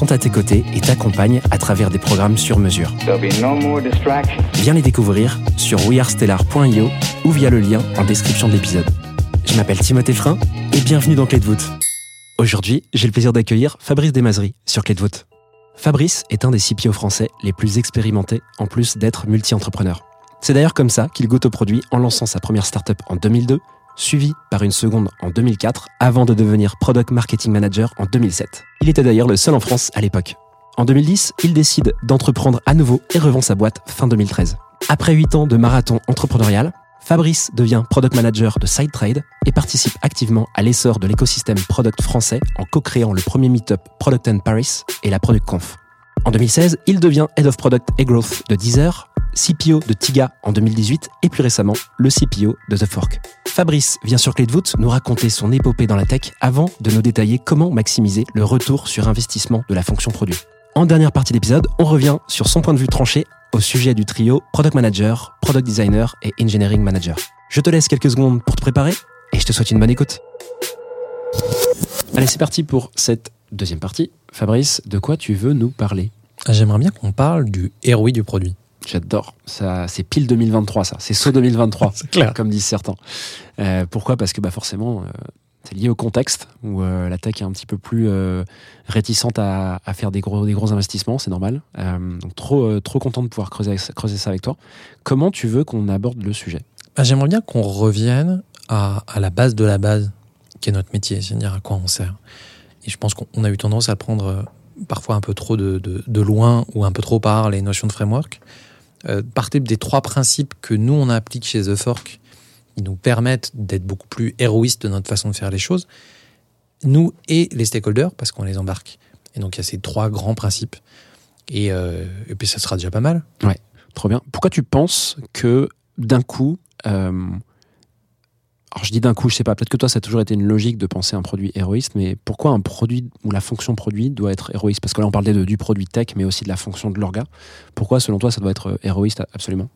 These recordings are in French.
sont à tes côtés et t'accompagnent à travers des programmes sur mesure. No. Viens les découvrir sur wearestellar.io ou via le lien en description de l'épisode. Je m'appelle Timothée Frein et bienvenue dans Clé de voûte. Aujourd'hui, j'ai le plaisir d'accueillir Fabrice Desmazeries sur Clé de voûte. Fabrice est un des CPO français les plus expérimentés en plus d'être multi-entrepreneur. C'est d'ailleurs comme ça qu'il goûte au produit en lançant sa première startup en 2002, suivi par une seconde en 2004, avant de devenir Product Marketing Manager en 2007. Il était d'ailleurs le seul en France à l'époque. En 2010, il décide d'entreprendre à nouveau et revend sa boîte fin 2013. Après 8 ans de marathon entrepreneurial, Fabrice devient product manager de SideTrade et participe activement à l'essor de l'écosystème product français en co-créant le premier meetup Product and Paris et la Product Conf. En 2016, il devient Head of Product et Growth de Deezer, CPO de Tiga en 2018 et plus récemment le CPO de The Fork. Fabrice vient sur Clé de voûte nous raconter son épopée dans la tech avant de nous détailler comment maximiser le retour sur investissement de la fonction produit. En dernière partie d'épisode, on revient sur son point de vue tranché au sujet du trio Product Manager, Product Designer et Engineering Manager. Je te laisse quelques secondes pour te préparer et je te souhaite une bonne écoute. Allez, c'est parti pour cette deuxième partie. Fabrice, de quoi tu veux nous parler? J'aimerais bien qu'on parle du ROI du produit. J'adore. Ça, c'est pile 2023, ça. C'est saut 2023. C'est clair. Comme disent certains. Euh, pourquoi? Parce que bah, forcément, euh, c'est lié au contexte où euh, la tech est un petit peu plus réticente à, à faire des gros, des gros investissements, c'est normal. Donc trop, trop content de pouvoir creuser, creuser ça avec toi. Comment tu veux qu'on aborde le sujet? Ah, J'aimerais bien qu'on revienne à, à la base de la base, qui est notre métier, c'est-à-dire à quoi on sert. Et je pense qu'on on a eu tendance à prendre parfois un peu trop de, de- de loin ou un peu trop par les notions de framework. Euh, partez des trois principes que nous, on applique chez The Fork, qui nous permettent d'être beaucoup plus héroïstes de notre façon de faire les choses, nous et les stakeholders, parce qu'on les embarque. Et donc, il y a ces trois grands principes. Et, euh, puis, ça sera déjà pas mal. Trop bien. Pourquoi tu penses que d'un coup, euh, alors je dis d'un coup, je sais pas, peut-être que toi ça a toujours été une logique de penser un produit héroïste, mais pourquoi un produit ou la fonction produit doit être héroïste? Parce que là on parlait de, du produit tech, mais aussi de la fonction de l'orga. Pourquoi selon toi ça doit être euh, héroïste absolument?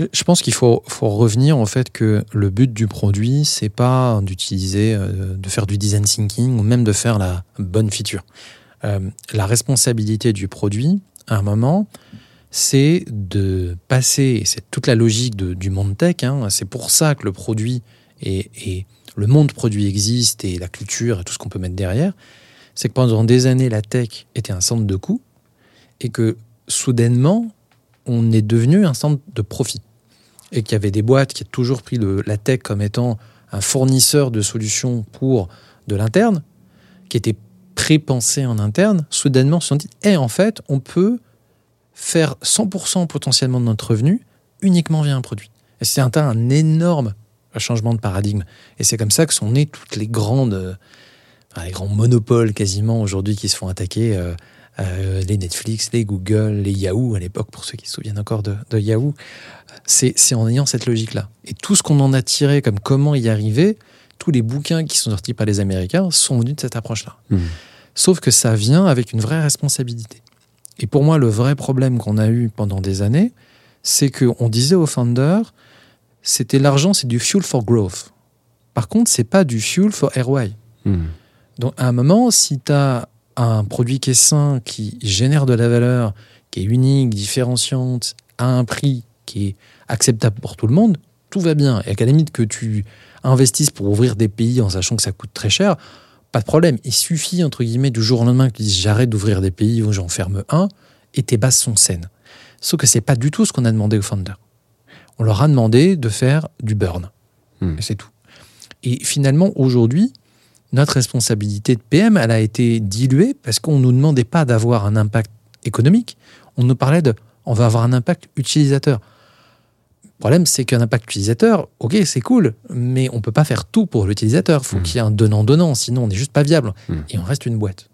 Euh, Je pense qu'il faut, revenir en fait que le but du produit, c'est pas d'utiliser, euh, de faire du design thinking ou même de faire la bonne feature. La responsabilité du produit, à un moment, c'est de passer, c'est toute la logique du monde tech, hein, c'est pour ça que le produit et, le monde produit existe et la culture et tout ce qu'on peut mettre derrière, c'est que pendant des années, la tech était un centre de coût et que soudainement, on est devenu un centre de profit. Et qu'il y avait des boîtes qui ont toujours pris la tech comme étant un fournisseur de solutions pour de l'interne, qui étaient pré-pensées en interne, soudainement se sont dit, Eh, en fait, on peut faire 100% potentiellement de notre revenu uniquement via un produit. Et c'est un, un énorme changement de paradigme. Et c'est comme ça que sont nées toutes les grandes, enfin, les grands monopoles quasiment aujourd'hui qui se font attaquer. euh, euh, les Netflix, les Google, les Yahoo à l'époque, pour ceux qui se souviennent encore de, de Yahoo. C'est c'est en ayant cette logique-là. Et tout ce qu'on en a tiré comme comment y arriver, tous les bouquins qui sont sortis par les Américains sont venus de cette approche-là. Sauf que ça vient avec une vraie responsabilité. Et pour moi, le vrai problème qu'on a eu pendant des années, c'est qu'on disait aux founders, c'était l'argent, c'est du fuel for growth. Par contre, c'est pas du fuel for ROI. Hmm. Donc, à un moment, si tu as un produit qui est sain, qui génère de la valeur, qui est unique, différenciante, à un prix qui est acceptable pour tout le monde, tout va bien. Et à la limite que tu investisses pour ouvrir des pays en sachant que ça coûte très cher, pas de problème. Il suffit, entre guillemets, du jour au lendemain que tu dises j'arrête d'ouvrir des pays ou j'en ferme un, et tes bases sont saines. Sauf que c'est pas du tout ce qu'on a demandé aux founders. On leur a demandé de faire du burn. Hmm. Et c'est tout. Et finalement, aujourd'hui, notre responsabilité de PM, elle a été diluée parce qu'on ne nous demandait pas d'avoir un impact économique. On nous parlait de on va avoir un impact utilisateur. Le problème, c'est qu'un impact utilisateur, ok, c'est cool, mais on peut pas faire tout pour l'utilisateur. Il faut Mhm. qu'il y ait un donnant-donnant, sinon on n'est juste pas viable. Mhm. Et on reste une boîte.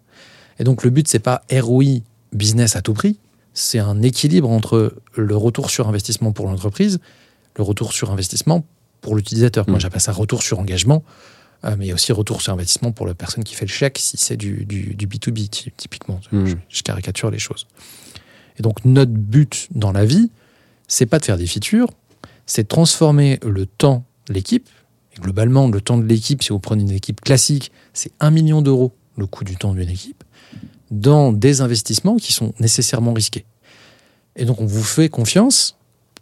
Et donc le but, c'est pas ROI business à tout prix, c'est un équilibre entre le retour sur investissement pour l'entreprise, le retour sur investissement pour l'utilisateur. Moi, Mhm. j'appelle ça retour sur engagement, euh, mais il y a aussi retour sur investissement pour la personne qui fait le chèque, si c'est du, du, du B2B, ty- typiquement. Je, je caricature les choses. Et donc, notre but dans la vie, c'est pas de faire des features, c'est de transformer le temps de l'équipe. Et globalement, le temps de l'équipe, si vous prenez une équipe classique, c'est 1 million d'euros le coût du temps d'une équipe, dans des investissements qui sont nécessairement risqués. Et donc, on vous fait confiance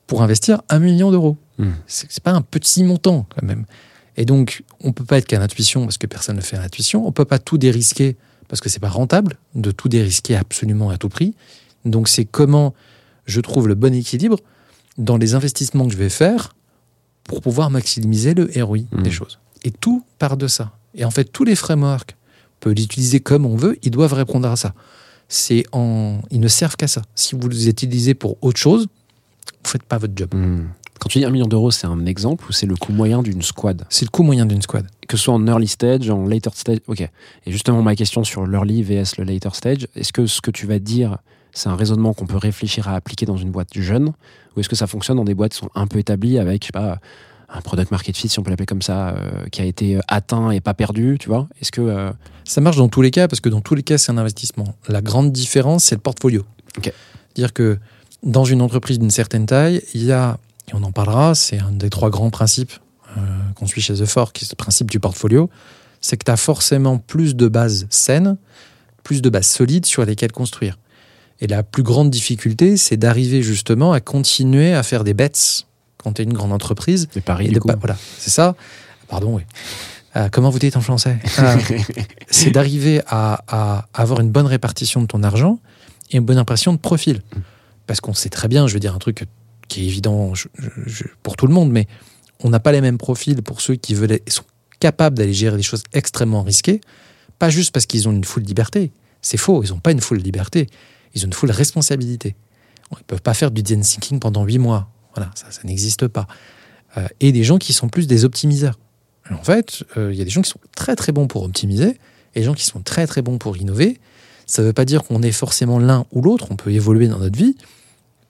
pour investir 1 million d'euros. Hmm. C'est c'est pas un petit montant, quand même. Et donc, on peut pas être qu'à l'intuition parce que personne ne fait à l'intuition. On peut pas tout dérisquer parce que c'est pas rentable de tout dérisquer absolument à tout prix. Donc, c'est comment je trouve le bon équilibre dans les investissements que je vais faire pour pouvoir maximiser le ROI Mhm. des choses. Et tout part de ça. Et en fait, tous les frameworks, peut l'utiliser comme on veut, ils doivent répondre à ça. C'est en, ils ne servent qu'à ça. Si vous les utilisez pour autre chose, vous faites pas votre job. Hmm. Quand tu dis 1 million d'euros, c'est un exemple ou c'est le coût moyen d'une squad? C'est le coût moyen d'une squad. Que ce soit en early stage, en later stage. Ok. Et justement, ma question sur l'early vs le later stage, est-ce que ce que tu vas dire, c'est un raisonnement qu'on peut réfléchir à appliquer dans une boîte jeune? Ou est-ce que ça fonctionne dans des boîtes qui sont un peu établies avec, je sais pas, un product market fit, si on peut l'appeler comme ça, euh, qui a été atteint et pas perdu, tu vois Est-ce que. euh, Ça marche dans tous les cas parce que dans tous les cas, c'est un investissement. La grande différence, c'est le portfolio. Ok. Dire que dans une entreprise d'une certaine taille, il y a, et on en parlera, c'est un des trois grands principes euh, qu'on suit chez The Fork, qui est ce principe du portfolio, c'est que tu as forcément plus de bases saines, plus de bases solides sur lesquelles construire. Et la plus grande difficulté, c'est d'arriver justement à continuer à faire des bets quand tu es une grande entreprise des paris, et du de coup pas- voilà, c'est ça. Pardon, oui. Euh, comment vous dites en français Euh, C'est d'arriver à, à avoir une bonne répartition de ton argent et une bonne impression de profil. Parce qu'on sait très bien, je veux dire un truc qui est évident je- je- je- pour tout le monde, mais on n'a pas les mêmes profils pour ceux qui veulent, sont capables d'aller gérer des choses extrêmement risquées, pas juste parce qu'ils ont une full liberté. C'est faux, ils n'ont pas une full liberté, ils ont une full responsabilité. Ils ne peuvent pas faire du design thinking pendant huit mois. Voilà, ça, ça n'existe pas. Euh, et des gens qui sont plus des optimiseurs. En fait, euh, il y a des gens qui sont très très bons pour optimiser et des gens qui sont très très bons pour innover. Ça ne veut pas dire qu'on est forcément l'un ou l'autre, on peut évoluer dans notre vie,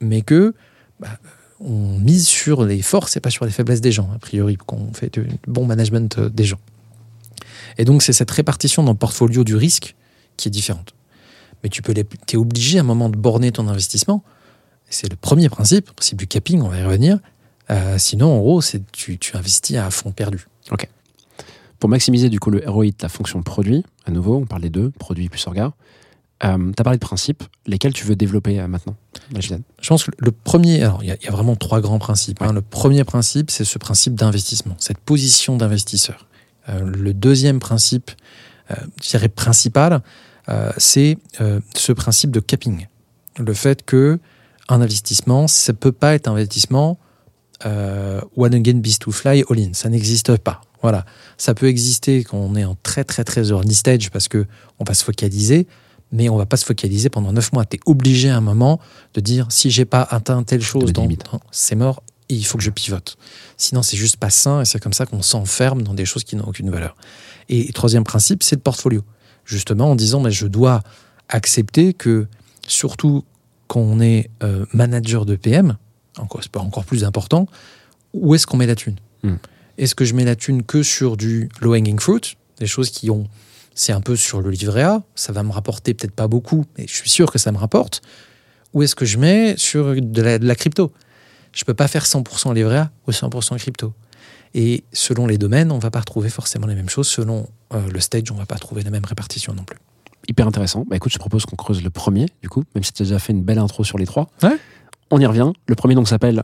mais que bah, on mise sur les forces et pas sur les faiblesses des gens, a priori, qu'on fait du bon management euh, des gens. Et donc, c'est cette répartition dans le portfolio du risque qui est différente. Mais tu peux es obligé à un moment de borner ton investissement. C'est le premier principe, le principe du capping, on va y revenir. Euh, sinon, en gros, c'est tu, tu investis à fond perdu. Pour maximiser du coup le ROI de ta fonction produit, à nouveau, on parle des deux, produit plus orga, euh, tu as parlé de principes, lesquels tu veux développer euh, maintenant Majid Je pense que le premier, alors il y, a- il y a vraiment trois grands principes. hein. Le premier principe, c'est ce principe d'investissement, cette position d'investisseur. Euh, le deuxième principe, je dirais principal, c'est ce principe de capping. Le fait que un investissement, ça peut pas être un investissement euh, one again beast to fly all in. Ça n'existe pas. Voilà. Ça peut exister quand on est en très très très early stage parce que on va se focaliser, mais on va pas se focaliser pendant neuf mois. Tu es obligé à un moment de dire si j'ai pas atteint telle chose, c'est mort. Et il faut que je pivote. Sinon, c'est juste pas sain et c'est comme ça qu'on s'enferme dans des choses qui n'ont aucune valeur. Et troisième principe, c'est le portfolio. Justement, en disant, mais je dois accepter que, surtout quand on est euh, manager de PM, encore, c'est pas encore plus important, où est-ce qu'on met la thune Hmm. Est-ce que je mets la thune que sur du low-hanging fruit, des choses qui ont. C'est un peu sur le livret A, ça va me rapporter peut-être pas beaucoup, mais je suis sûr que ça me rapporte. Ou est-ce que je mets sur de la, de la crypto? Je peux pas faire 100% livret A ou 100% crypto. Et selon les domaines, on va pas retrouver forcément les mêmes choses. Selon euh, le stage, on va pas trouver la même répartition non plus. Hyper intéressant. Bah écoute, je propose qu'on creuse le premier, du coup, même si tu as déjà fait une belle intro sur les trois. Ouais. On y revient. Le premier donc s'appelle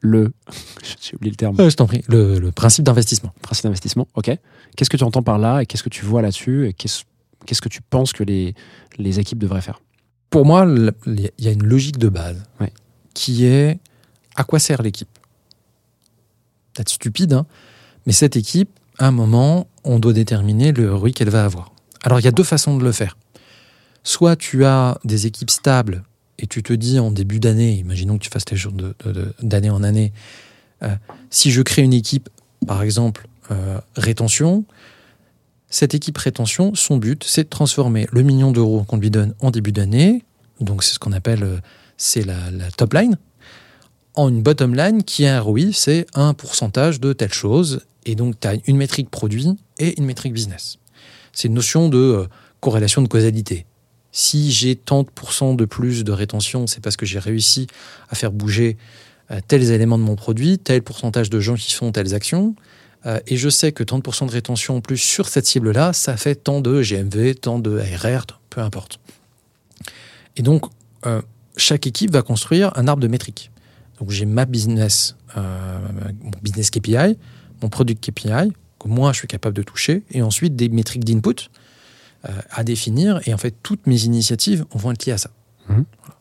le. J'ai oublié le terme. Euh, je t'en prie, le, le principe d'investissement. Principe d'investissement. Ok. Qu'est-ce que tu entends par là et qu'est-ce que tu vois là-dessus et qu'est-ce qu'est-ce que tu penses que les, les équipes devraient faire? Pour moi, il y a une logique de base Ouais. qui est à quoi sert l'équipe? Peut-être stupide, hein, mais cette équipe, à un moment, on doit déterminer le ROI qu'elle va avoir. Alors il y a deux façons de le faire. Soit tu as des équipes stables et tu te dis en début d'année, imaginons que tu fasses les jours d'année en année, euh, si je crée une équipe, par exemple, euh, rétention, cette équipe rétention, son but, c'est de transformer le million d'euros qu'on lui donne en début d'année, donc c'est ce qu'on appelle, euh, c'est la, la top line, en une bottom line qui est un ROI, c'est un pourcentage de telle chose, et donc tu as une métrique produit et une métrique business. C'est une notion de euh, corrélation de causalité. Si j'ai tant de plus de rétention, c'est parce que j'ai réussi à faire bouger euh, tels éléments de mon produit, tel pourcentage de gens qui font telles actions. Euh, et je sais que tant de de rétention en plus sur cette cible-là, ça fait tant de GMV, tant de ARR, peu importe. Et donc, chaque équipe va construire un arbre de métriques. Donc, j'ai ma business, business KPI, mon product KPI, que moi je suis capable de toucher, et ensuite des métriques d'input euh, à définir. Et en fait, toutes mes initiatives vont être liées à ça. Mhm. Voilà.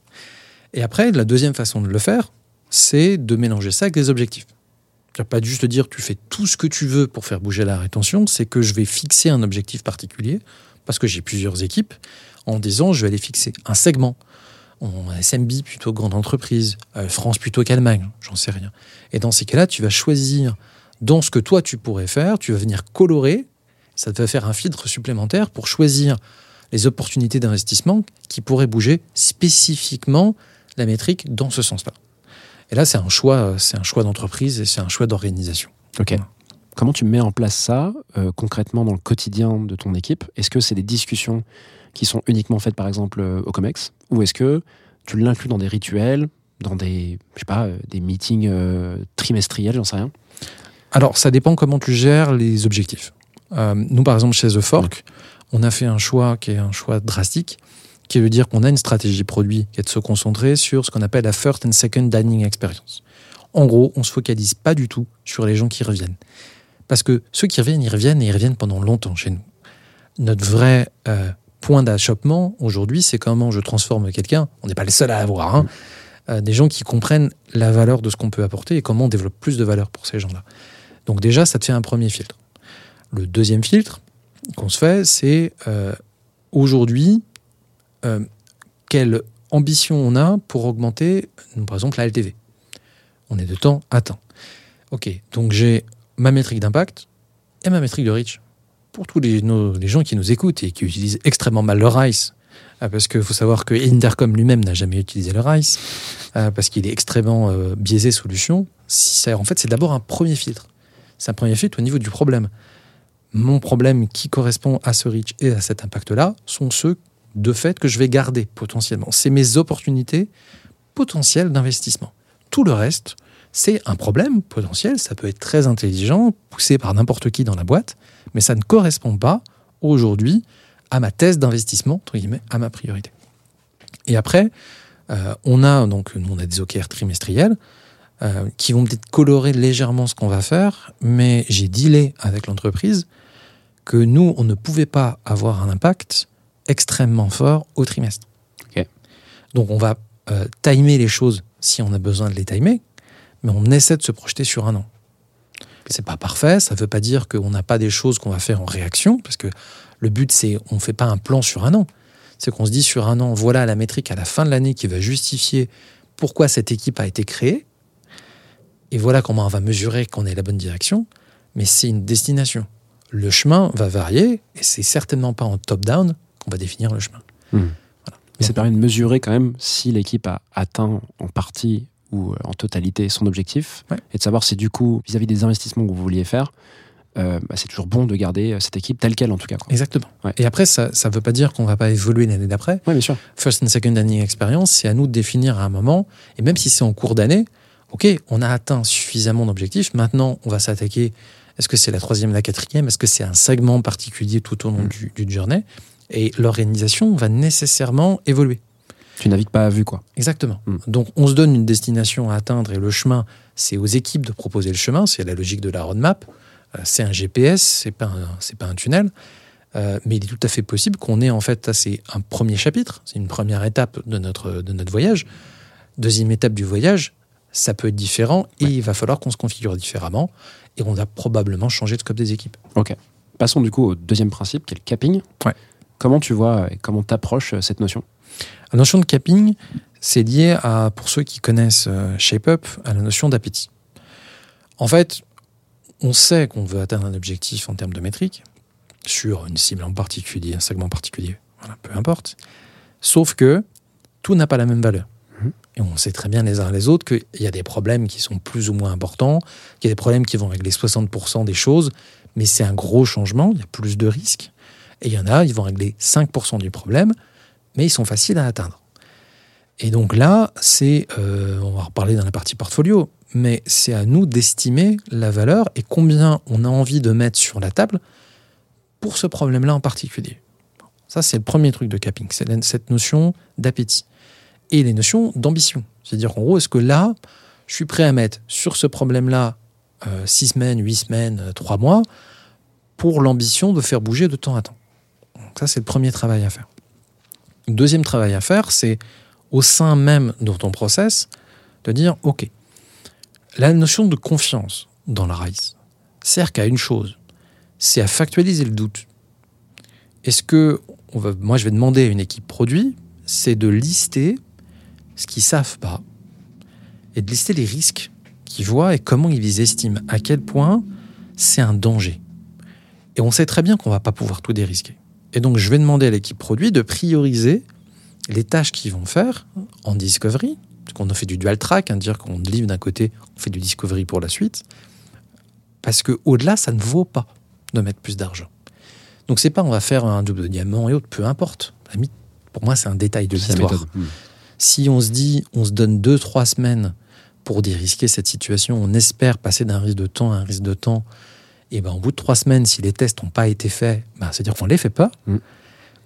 Et après, la deuxième façon de le faire, c'est de mélanger ça avec des objectifs. Pas juste dire tu fais tout ce que tu veux pour faire bouger la rétention, c'est que je vais fixer un objectif particulier, parce que j'ai plusieurs équipes, en disant je vais aller fixer un segment. En SMB plutôt grande entreprise, euh, France plutôt qu'Allemagne, j'en sais rien. Et dans ces cas-là, tu vas choisir dans ce que toi tu pourrais faire, tu vas venir colorer, ça te va faire un filtre supplémentaire pour choisir les opportunités d'investissement qui pourraient bouger spécifiquement la métrique dans ce sens-là. Et là, c'est un choix, c'est un choix d'entreprise et c'est un choix d'organisation. Ok. Comment tu mets en place ça euh, concrètement dans le quotidien de ton équipe? Est-ce que c'est des discussions qui sont uniquement faites par exemple euh, au COMEX? Ou est-ce que tu l'inclus dans des rituels, dans des, je sais pas, euh, des meetings euh, trimestriels, j'en sais rien? Alors, ça dépend comment tu gères les objectifs. Euh, nous, par exemple, chez The Fork, on a fait un choix qui est un choix drastique, qui de dire qu'on a une stratégie produit qui est de se concentrer sur ce qu'on appelle la first and second dining experience. En gros, on se focalise pas du tout sur les gens qui reviennent. Parce que ceux qui reviennent, ils reviennent et ils reviennent pendant longtemps chez nous. Notre vrai euh, point d'achoppement aujourd'hui, c'est comment je transforme quelqu'un. On n'est pas les seuls à avoir. hein. Euh, des gens qui comprennent la valeur de ce qu'on peut apporter et comment on développe plus de valeur pour ces gens-là. Donc déjà, ça te fait un premier filtre. Le deuxième filtre qu'on se fait, c'est euh, aujourd'hui, euh, quelle ambition on a pour augmenter, euh, par exemple, la LTV. On est de temps atteint. Ok, donc j'ai ma métrique d'impact et ma métrique de reach. Pour tous les, gens qui nous écoutent et qui utilisent extrêmement mal le RICE, ah, parce qu'il faut savoir que Intercom lui-même n'a jamais utilisé le RICE, parce qu'il est extrêmement euh, biaisé solution, en fait c'est d'abord un premier filtre. C'est un premier filtre au niveau du problème. Mon problème qui correspond à ce reach et à cet impact-là sont ceux de fait que je vais garder potentiellement. C'est mes opportunités potentielles d'investissement. Tout le reste, c'est un problème potentiel, ça peut être très intelligent, poussé par n'importe qui dans la boîte, mais ça ne correspond pas aujourd'hui à ma thèse d'investissement, entre guillemets, à ma priorité. Et après, euh, on a donc nous, on a des OKR trimestriels euh, qui vont peut-être colorer légèrement ce qu'on va faire, mais j'ai dealé avec l'entreprise que nous, on ne pouvait pas avoir un impact extrêmement fort au trimestre. Donc on va euh, timer les choses si on a besoin de les timer, mais on essaie de se projeter sur un an. C'est pas parfait, ça veut pas dire qu'on n'a pas des choses qu'on va faire en réaction, parce que le but c'est on fait pas un plan sur un an. C'est qu'on se dit sur un an, voilà la métrique à la fin de l'année qui va justifier pourquoi cette équipe a été créée, et voilà comment on va mesurer qu'on est la bonne direction, mais c'est une destination. Le chemin va varier, et c'est certainement pas en top-down qu'on va définir le chemin. Mais ça permet de mesurer quand même si l'équipe a atteint en partie ou euh, en totalité son objectif Ouais. et de savoir si du coup, vis-à-vis des investissements que vous vouliez faire, euh, bah, c'est toujours bon de garder euh, cette équipe telle qu'elle en tout cas. quoi. Exactement. Ouais. Et après, ça ne veut pas dire qu'on va pas évoluer l'année d'après. Ouais, bien sûr. First and second dining experience, c'est à nous de définir à un moment, et même si c'est en cours d'année, ok, on a atteint suffisamment d'objectifs, maintenant on va s'attaquer, est-ce que c'est la troisième, la quatrième, est-ce que c'est un segment particulier tout au long Mm. du, du journey, et l'organisation va nécessairement évoluer. Tu navigues pas à vue quoi. Exactement. Mm. Donc on se donne une destination à atteindre et le chemin, c'est aux équipes de proposer le chemin, c'est la logique de la roadmap. Euh, c'est un GPS, c'est pas un, c'est pas un tunnel. Euh, mais il est tout à fait possible qu'on ait en fait, c'est un premier chapitre, c'est une première étape de notre, de notre voyage. Deuxième étape du voyage, ça peut être différent et il va falloir qu'on se configure différemment et on va probablement changer de scope des équipes. Ok. Passons du coup au deuxième principe, qui est le capping. Ouais. Comment tu vois et comment t'approches euh, cette notion? La notion de capping, c'est lié à, pour ceux qui connaissent euh, ShapeUp, à la notion d'appétit. En fait, on sait qu'on veut atteindre un objectif en termes de métrique sur une cible en particulier, un segment particulier, voilà, peu importe. Sauf que tout n'a pas la même valeur. Et on sait très bien les uns les autres qu'il y a des problèmes qui sont plus ou moins importants, qu'il y a des problèmes qui vont régler 60% des choses, mais c'est un gros changement, il y a plus de risques. Et il y en a, ils vont régler 5% du problème, mais ils sont faciles à atteindre. Et donc là, c'est, euh, on va reparler dans la partie portfolio, mais c'est à nous d'estimer la valeur et combien on a envie de mettre sur la table pour ce problème-là en particulier. Ça, c'est le premier truc de capping, c'est cette notion d'appétit. Et les notions d'ambition. C'est-à-dire qu'en gros, est-ce que là, je suis prêt à mettre sur ce problème-là 6 semaines, 8 semaines, 3 mois, pour l'ambition de faire bouger de temps à temps? Donc ça, c'est le premier travail à faire. Le deuxième travail à faire, c'est au sein même de ton process, de dire, OK, la notion de confiance dans la RISE sert qu'à une chose, c'est à factualiser le doute. Est-ce que, moi je vais demander à une équipe produit, c'est de lister ce qu'ils savent pas et de lister les risques qu'ils voient et comment ils les estiment, à quel point c'est un danger. Et on sait très bien qu'on va pas pouvoir tout dérisquer. Et donc je vais demander à l'équipe produit de prioriser les tâches qu'ils vont faire en discovery, parce qu'on a fait du dual track, hein, dire qu'on livre d'un côté, on fait du discovery pour la suite, parce que au-delà, ça ne vaut pas de mettre plus d'argent. Donc c'est pas on va faire un double de diamant et autres, peu importe. Pour moi, c'est un détail de l'histoire. Si on se dit, on se donne deux, trois semaines pour dérisquer cette situation, on espère passer d'un risque de temps à un risque de temps, et ben, au bout de trois semaines, si les tests n'ont pas été faits, ben, c'est-à-dire qu'on ne les fait pas. Mm.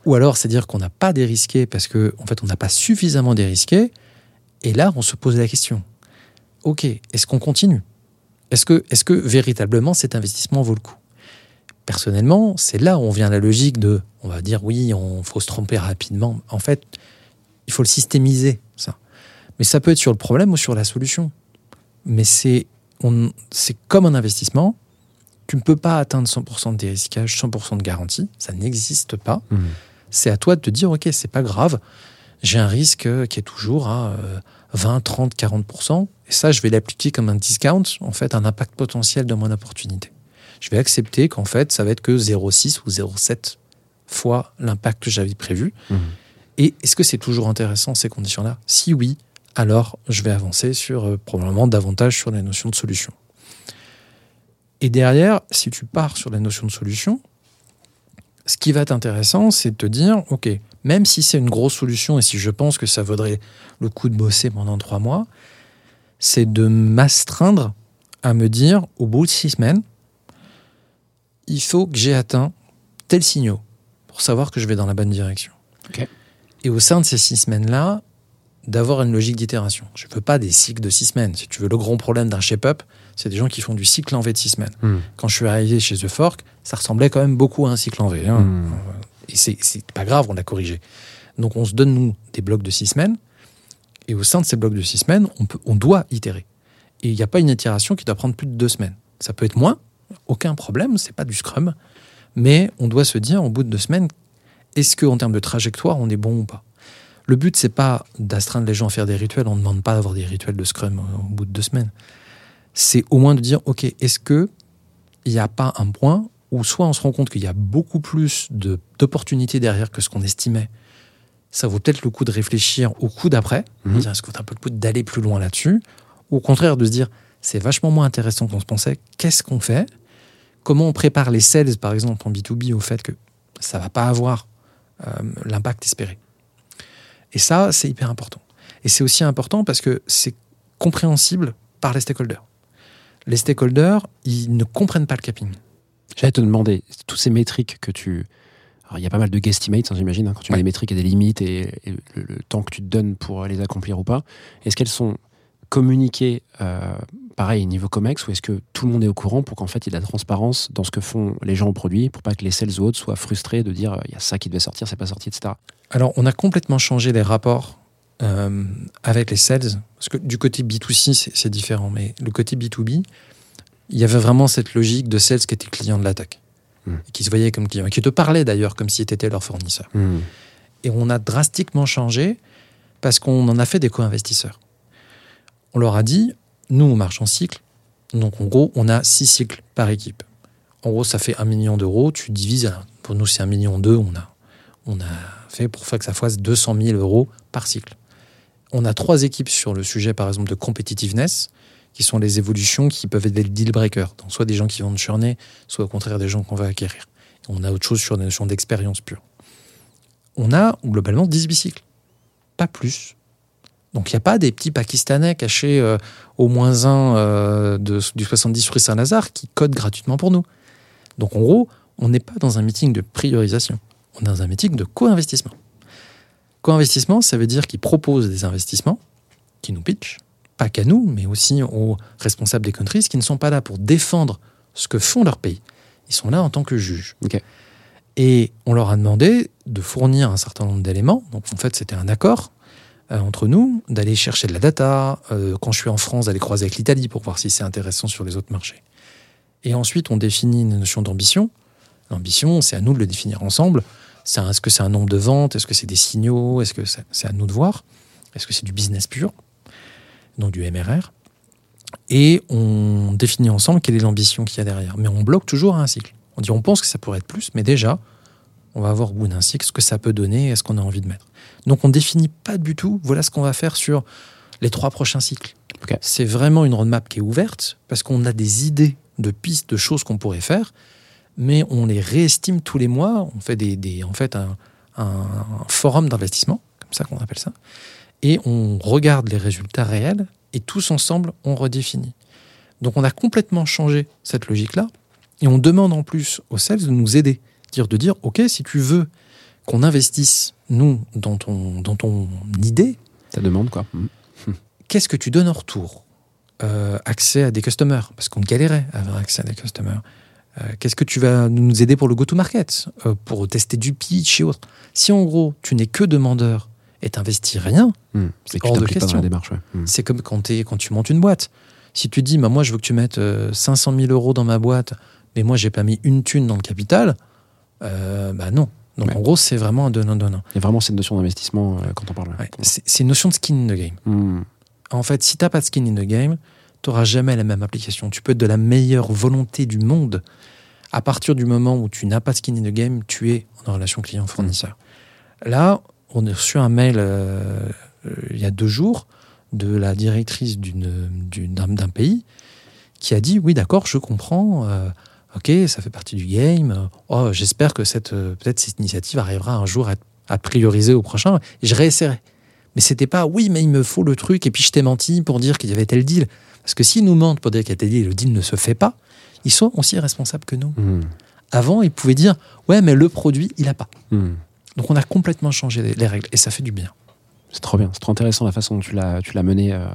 Ou alors, c'est-à-dire qu'on n'a pas dérisqué parce qu'en en fait, on n'a pas suffisamment dérisqué. Et là, on se pose la question OK, est-ce qu'on continue? Est-ce que, est que véritablement cet investissement vaut le coup? Personnellement, c'est là où on vient à la logique de on va dire oui, on faut se tromper rapidement. En fait, il faut le systémiser, ça. Mais ça peut être sur le problème ou sur la solution. Mais c'est comme un investissement. Tu ne peux pas atteindre 100% de dérisquage, 100% de garantie. Ça n'existe pas. Hmm. C'est à toi de te dire, OK, c'est pas grave. J'ai un risque qui est toujours à euh, 20, 30, 40%. Et ça, je vais l'appliquer comme un discount, en fait, un impact potentiel de mon opportunité. Je vais accepter qu'en fait, ça va être que 0,6 ou 0,7 fois l'impact que j'avais prévu. Mhm. Et est-ce que c'est toujours intéressant ces conditions-là? Si oui, alors je vais avancer sur euh, probablement davantage sur les notions de solution. Et derrière, si tu pars sur la notion de solution, ce qui va être intéressant, c'est de te dire, OK, même si c'est une grosse solution et si je pense que ça vaudrait le coup de bosser pendant trois mois, c'est de m'astreindre à me dire, au bout de six semaines, il faut que j'ai atteint tel signaux pour savoir que je vais dans la bonne direction. Ok. Et au sein de ces six semaines-là, d'avoir une logique d'itération. Je ne veux pas des cycles de six semaines. Si tu veux, le grand problème d'un shape-up, c'est des gens qui font du cycle en V de six semaines. Hmm. Quand je suis arrivé chez The Fork, ça ressemblait quand même beaucoup à un cycle en V. hein. Hmm. Et c'est pas grave, on l'a corrigé. Donc on se donne, nous, des blocs de six semaines. Et au sein de ces blocs de six semaines, on, peut, on doit itérer. Et il n'y a pas une itération qui doit prendre plus de deux semaines. Ça peut être moins, aucun problème, c'est pas du scrum. Mais on doit se dire, au bout de deux semaines, est-ce qu'en termes de trajectoire, on est bon ou pas? Le but, c'est pas d'astreindre les gens à faire des rituels. On ne demande pas d'avoir des rituels de scrum au bout de deux semaines. C'est au moins de dire, OK, est-ce que il n'y a pas un point où soit on se rend compte qu'il y a beaucoup plus de- d'opportunités derrière que ce qu'on estimait? Ça vaut peut-être le coup de réfléchir au coup d'après. Mhm. Dire, Est-ce qu'on a un peu le coup d'aller plus loin là-dessus? Ou au contraire de se dire, c'est vachement moins intéressant qu'on se pensait. Qu'est-ce qu'on fait? Comment on prépare les sales, par exemple, en B2B, au fait que ça va pas avoir l'impact espéré Et ça, c'est hyper important. Et c'est aussi important parce que c'est compréhensible par les stakeholders. Les stakeholders, ils ne comprennent pas le capping. J'allais te demander, tous ces métriques que tu. Alors, il y a pas mal de guesstimates, hein, j'imagine, hein, quand tu mets Ouais. des métriques, il y a des limites et, et le, le temps que tu te donnes pour les accomplir ou pas. Est-ce qu'elles sont communiquées, euh, pareil, niveau COMEX, ou est-ce que tout le monde est au courant pour qu'en fait il y ait de la transparence dans ce que font les gens au produit, pour pas que les sales ou autres soient frustrés de dire euh, il y a ça qui devait sortir, c'est pas sorti, etc. Alors, on a complètement changé les rapports euh, avec les sales, parce que du côté B2C, c'est différent, mais le côté B2B, il y avait vraiment cette logique de sales qui était client de l'attaque, Mm. et qui se voyait comme client, et qui te parlait d'ailleurs comme si tu étais leur fournisseur. Hmm. Et on a drastiquement changé parce qu'on en a fait des co-investisseurs. On leur a dit, nous, on marche en cycle. Donc, en gros, on a six cycles par équipe. En gros, ça fait un million d'euros. Tu divises, pour nous, c'est un million deux. On a, on a fait pour faire que ça fasse 200 000 euros par cycle. On a trois équipes sur le sujet, par exemple, de competitiveness, qui sont les évolutions qui peuvent être des deal breakers. Donc, soit des gens qui vont churner, soit au contraire des gens qu'on va acquérir. On a autre chose sur des notions d'expérience pure on a globalement 18 cycles, pas plus. Donc il n'y a pas des petits Pakistanais cachés euh, au moins 1 de, du 70 rue Saint-Lazare qui codent gratuitement pour nous. Donc en gros, on n'est pas dans un meeting de priorisation, on est dans un meeting de co-investissement. Co-investissement, ça veut dire qu'ils proposent des investissements qui nous pitchent, pas qu'à nous, mais aussi aux responsables des countries qui ne sont pas là pour défendre ce que font leurs pays. Ils sont là en tant que juges. Et on leur a demandé de fournir un certain nombre d'éléments. Donc en fait, c'était un accord euh, entre nous d'aller chercher de la data. euh, quand je suis en France, d'aller croiser avec l'Italie pour voir si c'est intéressant sur les autres marchés. Et ensuite, on définit une notion d'ambition. L'ambition, c'est à nous de le définir ensemble. Est-ce que c'est un nombre de ventes? Est-ce que c'est des signaux? Est-ce que c'est à nous de voir? Est-ce que c'est du business pur? Donc du MRR. Et on définit ensemble quelle est l'ambition qu'il y a derrière. Mais on bloque toujours un cycle. On dit on pense que ça pourrait être plus, mais déjà, on va voir au bout d'un cycle ce que ça peut donner et ce qu'on a envie de mettre. Donc on ne définit pas du tout, voilà ce qu'on va faire sur les trois prochains cycles. C'est vraiment une roadmap qui est ouverte parce qu'on a des idées de pistes, de choses qu'on pourrait faire, mais on les réestime tous les mois. On fait des, des- en fait un, un forum d'investissement, comme ça qu'on appelle ça, et on regarde les résultats réels et tous ensemble on redéfinit. Donc on a complètement changé cette logique-là et on demande en plus aux sales de nous aider, de dire ok si tu veux qu'on investisse nous dans ton dans ton idée, Ça demande quoi. Hmm. qu'est-ce que tu donnes en retour Euh, Accès à des customers, parce qu'on galérait à avoir accès à des customers. Euh, Qu'est-ce que tu vas nous aider pour le go-to-market, euh, pour tester du pitch et autres? Si en gros, tu n'es que demandeur et t'investis rien, Hmm. C'est hors de question. ouais. Hmm. c'est comme quand, t'es- quand tu montes une boîte. Si tu dis, bah, moi, je veux que tu mettes euh, 500 000 euros dans ma boîte, mais moi, j'ai pas mis une thune dans le capital, euh, bah non. Donc, Ouais. en gros, c'est vraiment un donnant-donnant. Il y a vraiment cette notion d'investissement euh, quand on parle. Ouais. C'est une notion de skin in the game. Hmm. En fait, si t'as pas de skin in the game, tu n'auras jamais la même application. Tu peux être de la meilleure volonté du monde. À partir du moment où tu n'as pas de skin in the game, tu es en relation client-fournisseur. Là, on a reçu un mail euh, euh, il y a deux jours de la directrice d'un d'un pays qui a dit oui d'accord je comprends euh, ok ça fait partie du game oh, j'espère que cette euh, peut-être cette initiative arrivera un jour à, à prioriser au prochain et je réessayerai mais c'était pas oui, mais il me faut le truc et puis je t'ai menti pour dire qu'il y avait tel deal. Parce que s'ils nous mentent pour dire qu'il y a tel deal et le deal ne se fait pas, ils sont aussi responsables que nous. Hmm. Avant, ils pouvaient dire ouais, mais le produit, il a pas. Hmm. Donc on a complètement changé les, les règles et ça fait du bien. C'est trop bien, c'est trop intéressant la façon dont tu l'as, mené euh,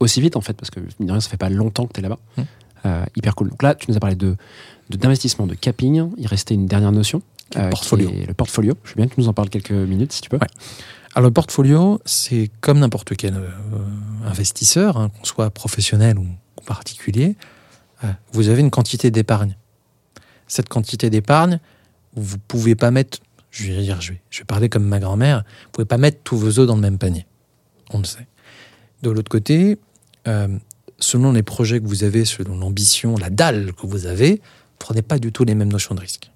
aussi vite en fait, parce que mine de rien, ça fait pas longtemps que tu es là-bas. Mm. Euh, hyper cool. Donc là, tu nous as parlé de, d'investissement, de capping. Il restait une dernière notion. Le euh, portfolio. qui est le portfolio. Je veux bien que tu nous en parles quelques minutes si tu peux. Ouais. Alors le portfolio, c'est comme n'importe quel euh, investisseur, hein, qu'on soit professionnel ou, particulier, vous avez une quantité d'épargne. Cette quantité d'épargne, vous pouvez pas mettre, je vais dire, je vais, je vais parler comme ma grand-mère, vous pouvez pas mettre tous vos œufs dans le même panier. On le sait. De l'autre côté, euh, selon les projets que vous avez, selon l'ambition, la dalle que vous avez, prenez pas du tout les mêmes notions de risque.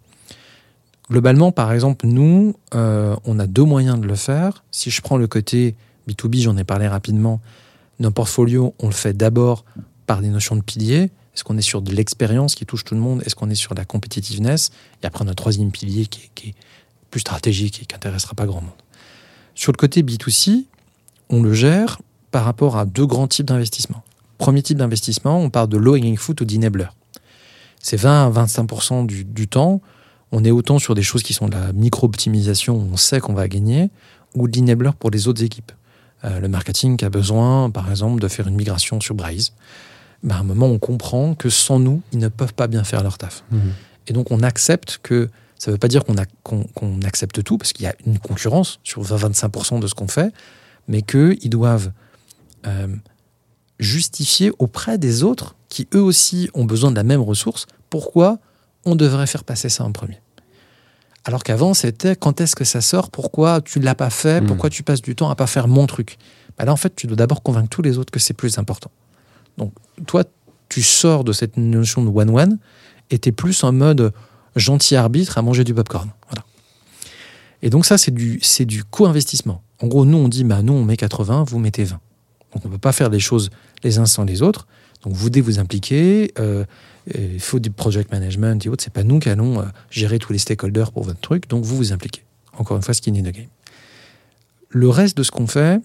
Globalement, par exemple, nous, euh, on a deux moyens de le faire. Si je prends le côté B2B, j'en ai parlé rapidement, nos portfolios, on le fait d'abord par des notions de piliers. Est-ce qu'on est sur de l'expérience qui touche tout le monde? Est-ce qu'on est sur de la competitiveness Et après, notre troisième pilier qui est, qui est plus stratégique et qui n'intéressera pas grand monde. Sur le côté B2C, on le gère par rapport à deux grands types d'investissements. Premier type d'investissement, on parle de low hanging fruit ou d'enabler. C'est 20 à 25 du, du temps, on est autant sur des choses qui sont de la micro-optimisation, on sait qu'on va gagner, ou de l'enabler pour les autres équipes. Euh, le marketing qui a besoin, par exemple, de faire une migration sur Braze. Ben, à un moment, on comprend que sans nous, ils ne peuvent pas bien faire leur taf. Mhm. Et donc, on accepte que ça ne veut pas dire qu'on accepte tout, parce qu'il y a une concurrence sur 20-25% de ce qu'on fait. mais qu'ils doivent euh, justifier auprès des autres, qui eux aussi ont besoin de la même ressource, pourquoi on devrait faire passer ça en premier? Alors qu'avant, c'était quand est-ce que ça sort, pourquoi tu ne l'as pas fait, Mm. pourquoi tu passes du temps à pas faire mon truc? Bah là, en fait, tu dois d'abord convaincre tous les autres que c'est plus important. Donc, toi, tu sors de cette notion de one-one et tu es plus en mode gentil arbitre à manger du popcorn. Voilà. Et donc, ça, c'est du, c'est du co-investissement. En gros, nous, on dit, bah, nous, on met 80, vous mettez 20. Donc, on ne peut pas faire les choses les uns sans les autres. Donc, vous devez vous impliquer. euh, il faut du project management et autres. C'est pas nous qui allons euh, gérer tous les stakeholders pour votre truc. Donc, vous vous impliquez. Encore une fois, skin in the game. Le reste de ce qu'on fait,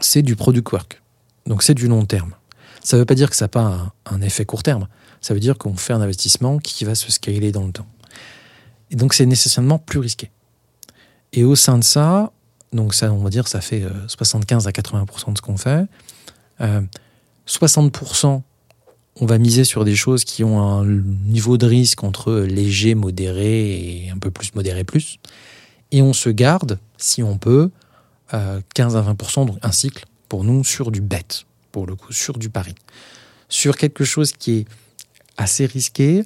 c'est du product work. Donc, c'est du long terme. Ça ne veut pas dire que ça n'a pas un effet court terme. Ça veut dire qu'on fait un investissement qui va se scaler dans le temps. Et donc, c'est nécessairement plus risqué. Et au sein de ça, donc ça, on va dire, ça fait euh, 75 à 80% de ce qu'on fait. Euh, 60%, on va miser sur des choses qui ont un niveau de risque entre léger, modéré et un peu plus modéré plus. Et on se garde, si on peut, euh, 15 à 20%, donc un cycle, pour nous, sur du bet, pour le coup, sur du pari. Sur quelque chose qui est assez risqué,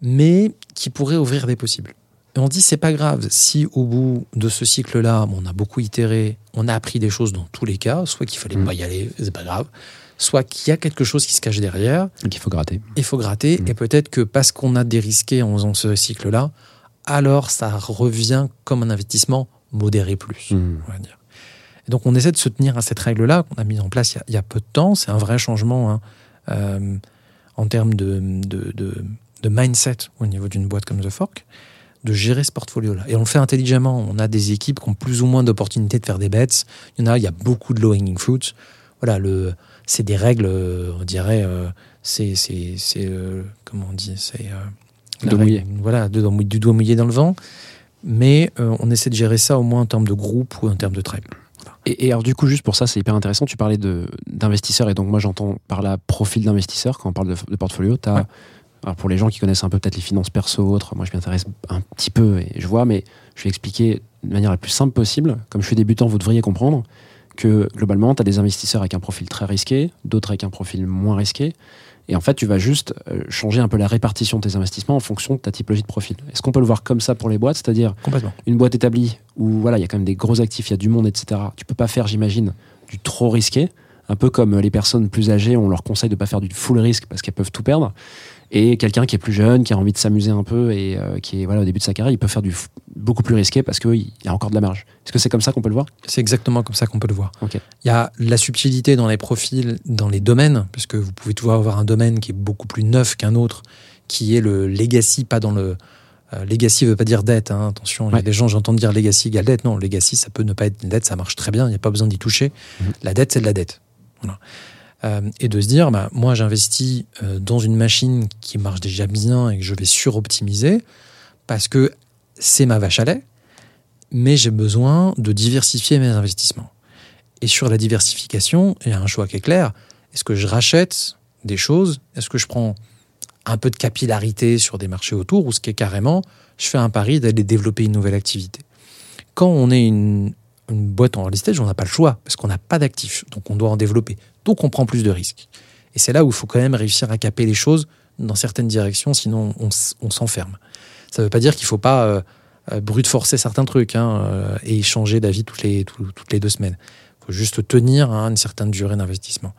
mais qui pourrait ouvrir des possibles. Et on dit, c'est pas grave, si au bout de ce cycle-là, on a beaucoup itéré, on a appris des choses dans tous les cas, soit qu'il fallait Mm. pas y aller, c'est pas grave, soit qu'il y a quelque chose qui se cache derrière, Donc il faut gratter. il faut gratter, Mm. et peut-être que parce qu'on a dérisqué en faisant ce cycle-là, alors ça revient comme un investissement modéré plus, Mm. on va dire. Et donc on essaie de se tenir à cette règle-là qu'on a mise en place il y a, il y a peu de temps. C'est un vrai changement hein, euh, en termes de, de, de- de mindset au niveau d'une boîte comme The Fork, de gérer ce portfolio-là. Et on le fait intelligemment. On a des équipes qui ont plus ou moins d'opportunités de faire des bets. Il y en a, il y a beaucoup de low-hanging fruits. Voilà, le, c'est des règles, euh, on dirait, euh, c'est, c'est, c'est euh, comment on dit, c'est euh, règle- Voilà, de- du doigt mouillé dans le vent. Mais on essaie de gérer ça au moins en termes de groupe ou en termes de tribe. Et, et alors du coup, juste pour ça, c'est hyper intéressant. Tu parlais de d'investisseurs et donc moi j'entends par là profil d'investisseur quand on parle de, de portfolio. T'as- Ouais. Alors pour les gens qui connaissent un peu peut-être les finances perso ou autres, moi je m'intéresse un petit peu et je vois, mais je vais expliquer de manière la plus simple possible. Comme je suis débutant, vous devriez comprendre que globalement, tu as des investisseurs avec un profil très risqué, d'autres avec un profil moins risqué. Et en fait, tu vas juste euh, changer un peu la répartition de tes investissements en fonction de ta typologie de profil. Est-ce qu'on peut le voir comme ça pour les boîtes? C'est-à-dire une boîte établie où voilà, il y a quand même des gros actifs, il y a du monde, etc. Tu peux pas faire, j'imagine, du trop risqué. Un peu comme les personnes plus âgées, on leur conseille de pas faire du full risque parce qu'elles peuvent tout perdre. Et quelqu'un qui est plus jeune, qui a envie de s'amuser un peu et euh, qui est voilà au début de sa carrière, il peut faire du beaucoup plus risqué parce qu'il y a encore de la marge. Est-ce que c'est comme ça qu'on peut le voir? C'est exactement comme ça qu'on peut le voir. Il y a la subtilité dans les profils, dans les domaines, puisque vous pouvez toujours avoir un domaine qui est beaucoup plus neuf qu'un autre, qui est le legacy, pas dans le. euh, legacy veut pas dire dette, hein, attention. Ouais. des gens, j'entends dire legacy égale dette. Non, legacy, ça peut ne pas être une dette, ça marche très bien, il n'y a pas besoin d'y toucher. Mhm. La dette, c'est de la dette. Voilà. Euh, et de se dire, bah, moi, j'investis euh, dans une machine qui marche déjà bien et que je vais suroptimiser parce que c'est ma vache à lait, mais j'ai besoin de diversifier mes investissements. Et sur la diversification, il y a un choix qui est clair. Est-ce que je rachète des choses? Est-ce que je prends un peu de capillarité sur des marchés autour ou ce qui est carrément, je fais un pari d'aller développer une nouvelle activité? Quand on est une, une boîte en real estate, on n'a pas le choix parce qu'on n'a pas d'actifs, donc on doit en développer. Donc on prend plus de risques. Et c'est là où il faut quand même réussir à caper les choses dans certaines directions, sinon on, s'enferme. Ça ne veut pas dire qu'il ne faut pas euh, euh, brute forcer certains trucs hein, euh, et changer d'avis toutes les, deux semaines. Il faut juste tenir à une certaine durée d'investissement.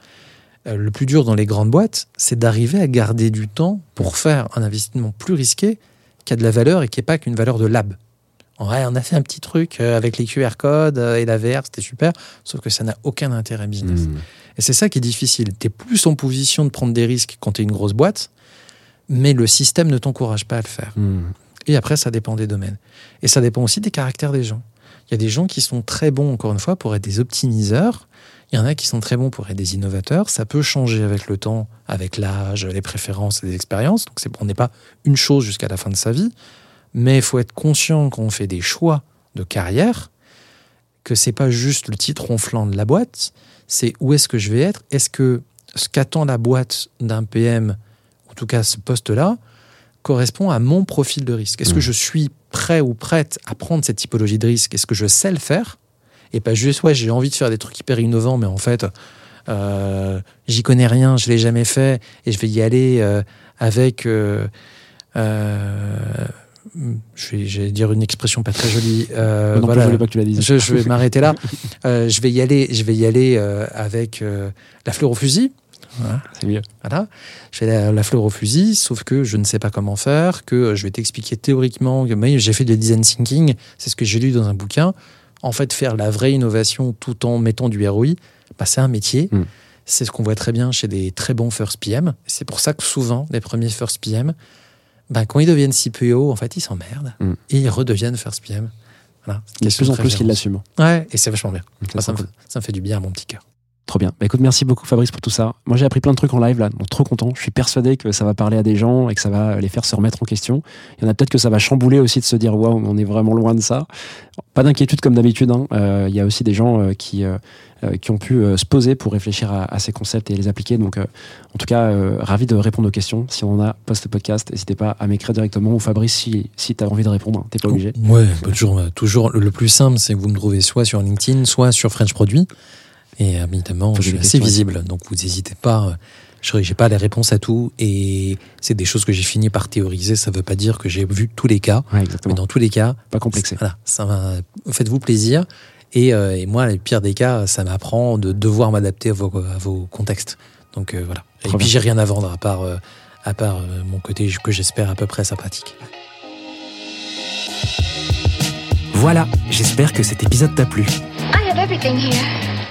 Euh, le plus dur dans les grandes boîtes, c'est d'arriver à garder du temps pour faire un investissement plus risqué qui a de la valeur et qui n'est pas qu'une valeur de lab. Ouais, on a fait un petit truc euh, avec les QR codes euh, et la VR, c'était super, sauf que ça n'a aucun intérêt business. Hmm. Et c'est ça qui est difficile. Tu es plus en position de prendre des risques quand tu es une grosse boîte, mais le système ne t'encourage pas à le faire. Hmm. Et après, ça dépend des domaines. Et ça dépend aussi des caractères des gens. Il y a des gens qui sont très bons, encore une fois, pour être des optimiseurs. Il y en a qui sont très bons pour être des innovateurs. Ça peut changer avec le temps, avec l'âge, les préférences et les expériences. Donc, c'est- on n'est pas une chose jusqu'à la fin de sa vie. Mais il faut être conscient quand on fait des choix de carrière que c'est pas juste le titre ronflant de la boîte, c'est où est-ce que je vais être Est-ce que ce qu'attend la boîte d'un PM, en tout cas ce poste-là, correspond à mon profil de risque. Est-ce que Mhm. je suis prêt ou prête à prendre cette typologie de risque? Est-ce que je sais le faire? Et pas juste ouais j'ai envie de faire des trucs hyper innovants mais en fait euh, j'y connais rien je l'ai jamais fait et je vais y aller euh, avec euh, je vais, dire une expression pas très jolie euh, non plus, voilà. je voulais pas que tu la dises. je, je vais m'arrêter là Euh, je vais y aller je vais y aller euh, avec euh, la fleur au fusil Voilà. C'est mieux. Voilà. Je fais la, la fleur au fusil, sauf que je ne sais pas comment faire, que je vais t'expliquer théoriquement mais j'ai fait du design thinking, c'est ce que j'ai lu dans un bouquin. En fait, faire la vraie innovation tout en mettant du ROI, bah, c'est un métier. Mm. C'est ce qu'on voit très bien chez des très bons first PM. C'est pour ça que souvent, les premiers first PM, bah, quand ils deviennent CPO, en fait, ils s'emmerdent Mm. et ils redeviennent first PM. Voilà. Il y a de plus en plus qui l'assument. Ouais, et c'est vachement bien. C'est Moi, ça, me, sympa. ça me fait du bien à mon petit cœur. Trop bien. Bah, écoute, merci beaucoup Fabrice pour tout ça. Moi j'ai appris plein de trucs en live là, donc trop content. Je suis persuadé que ça va parler à des gens et que ça va les faire se remettre en question. Il y en a peut-être que ça va chambouler aussi de se dire waouh, on est vraiment loin de ça. Pas d'inquiétude comme d'habitude. hein. Euh, Il y a aussi des gens euh, qui, euh, euh, qui ont pu se poser pour réfléchir à, ces concepts et les appliquer. Donc en tout cas, ravi de répondre aux questions. Si on en a post-podcast, n'hésitez pas à m'écrire directement ou Fabrice si, si tu as envie de répondre. T'es pas obligé. Ouais, bah, toujours, toujours. Le plus simple, c'est que vous me trouvez soit sur LinkedIn, soit sur French Produit. Et évidemment, je suis assez visible, donc vous n'hésitez pas. euh, Je n'ai pas les réponses à tout, et c'est des choses que j'ai fini par théoriser. Ça ne veut pas dire que j'ai vu tous les cas, Ouais, mais dans tous les cas, Pas complexé. voilà, ça va- faites-vous plaisir. Et, euh, et moi, le pire des cas, ça m'apprend de devoir m'adapter à vos, à vos contextes. Donc euh, voilà. Très et puis bien. j'ai rien à vendre à part, euh, à part euh, mon côté que j'espère à peu près sympathique. Voilà, j'espère que cet épisode t'a plu. I have everything here.